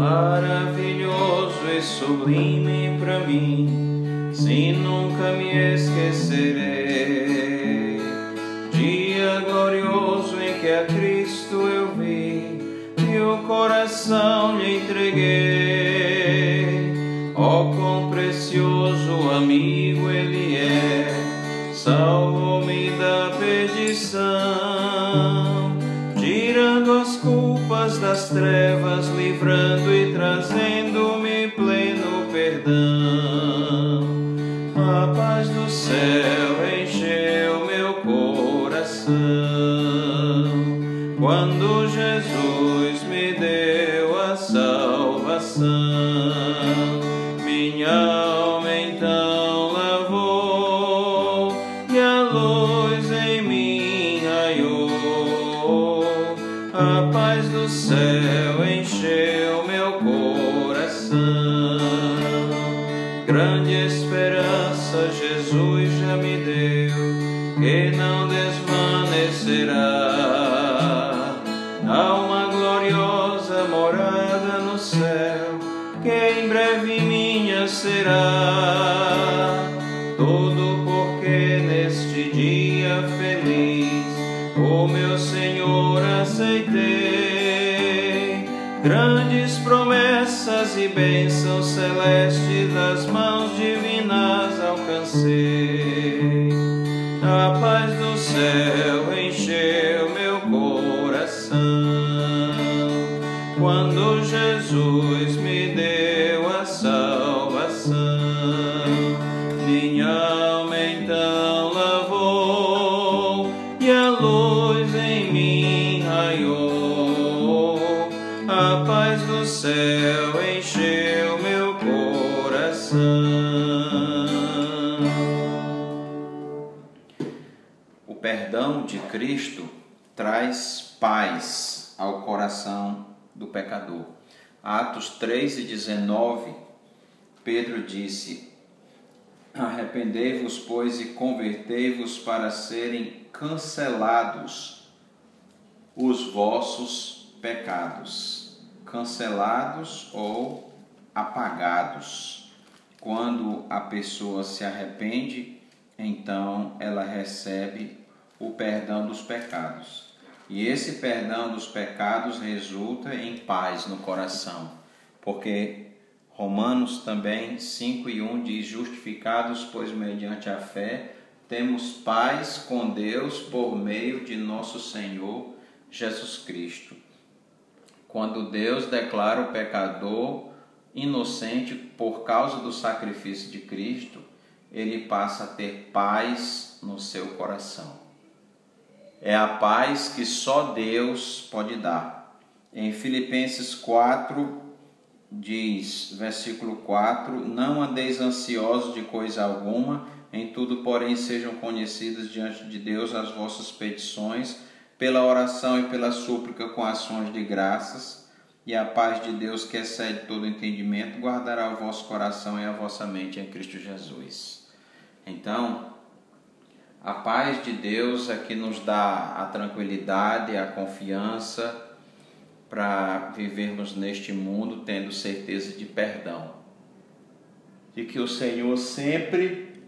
maravilhoso e sublime para mim, se nunca me esquecerei. Dia glorioso em que a Cristo eu vi e o coração lhe entreguei. Oh, quão precioso amigo ele é, salvou-me da perdição, das trevas, livrando e trazendo-me pleno perdão. A paz do céu encheu meu coração quando Jesus do céu encheu meu coração. Grande esperança Jesus já me deu, que não desvanecerá. Há uma gloriosa morada no céu, que em breve minha será. Tudo porque neste dia feliz o meu Senhor aceitei. Grandes promessas e bênçãos celestes das mãos divinas alcancei. A paz do céu encheu meu coração quando Jesus me deu do céu encheu meu coração. O perdão de Cristo traz paz ao coração do pecador. Atos 3 e 19, Pedro disse: Arrependei-vos, pois, e convertei-vos para serem cancelados os vossos pecados. Cancelados ou apagados. Quando a pessoa se arrepende, então ela recebe o perdão dos pecados. E esse perdão dos pecados resulta em paz no coração, porque Romanos também 5 e 1 diz: Justificados, pois, mediante a fé, temos paz com Deus por meio de nosso Senhor Jesus Cristo. Quando Deus declara o pecador inocente por causa do sacrifício de Cristo, ele passa a ter paz no seu coração. É a paz que só Deus pode dar. Em Filipenses 4, diz, versículo 4: Não andeis ansiosos de coisa alguma, em tudo, porém, sejam conhecidas diante de Deus as vossas petições, pela oração e pela súplica com ações de graças, e a paz de Deus, que excede todo entendimento, guardará o vosso coração e a vossa mente em Cristo Jesus. Então, a paz de Deus é que nos dá a tranquilidade, a confiança para vivermos neste mundo tendo certeza de perdão. De que o Senhor sempre,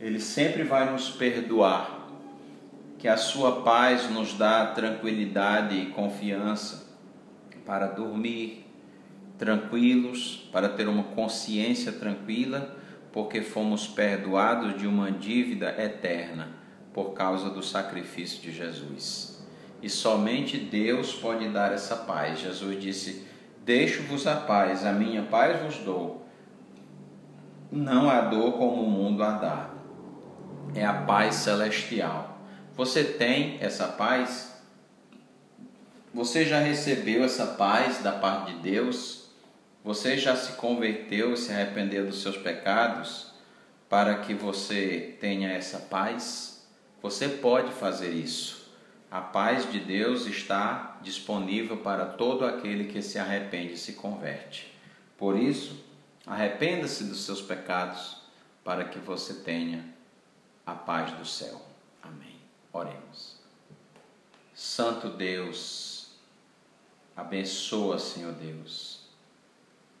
Ele sempre vai nos perdoar. Que a Sua paz nos dá tranquilidade e confiança para dormir tranquilos, para ter uma consciência tranquila, porque fomos perdoados de uma dívida eterna por causa do sacrifício de Jesus. E somente Deus pode dar essa paz. Jesus disse: Deixo-vos a paz, a minha paz vos dou. Não a dor como o mundo a dá. É a paz celestial. Você tem essa paz? Você já recebeu essa paz da parte de Deus? Você já se converteu, se arrependeu dos seus pecados para que você tenha essa paz? Você pode fazer isso. A paz de Deus está disponível para todo aquele que se arrepende e se converte. Por isso, arrependa-se dos seus pecados para que você tenha a paz do céu. Amém. Oremos. Santo Deus, abençoa, Senhor Deus,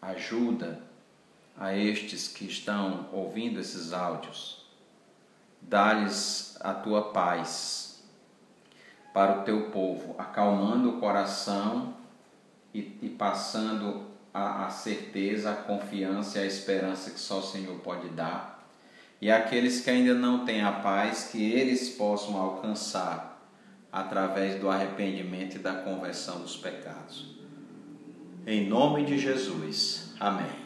ajuda a estes que estão ouvindo esses áudios. Dá-lhes a tua paz para o teu povo, acalmando o coração e, e passando a, a certeza, a confiança e a esperança que só o Senhor pode dar. E aqueles que ainda não têm a paz, que eles possam alcançar através do arrependimento e da conversão dos pecados. Em nome de Jesus. Amém.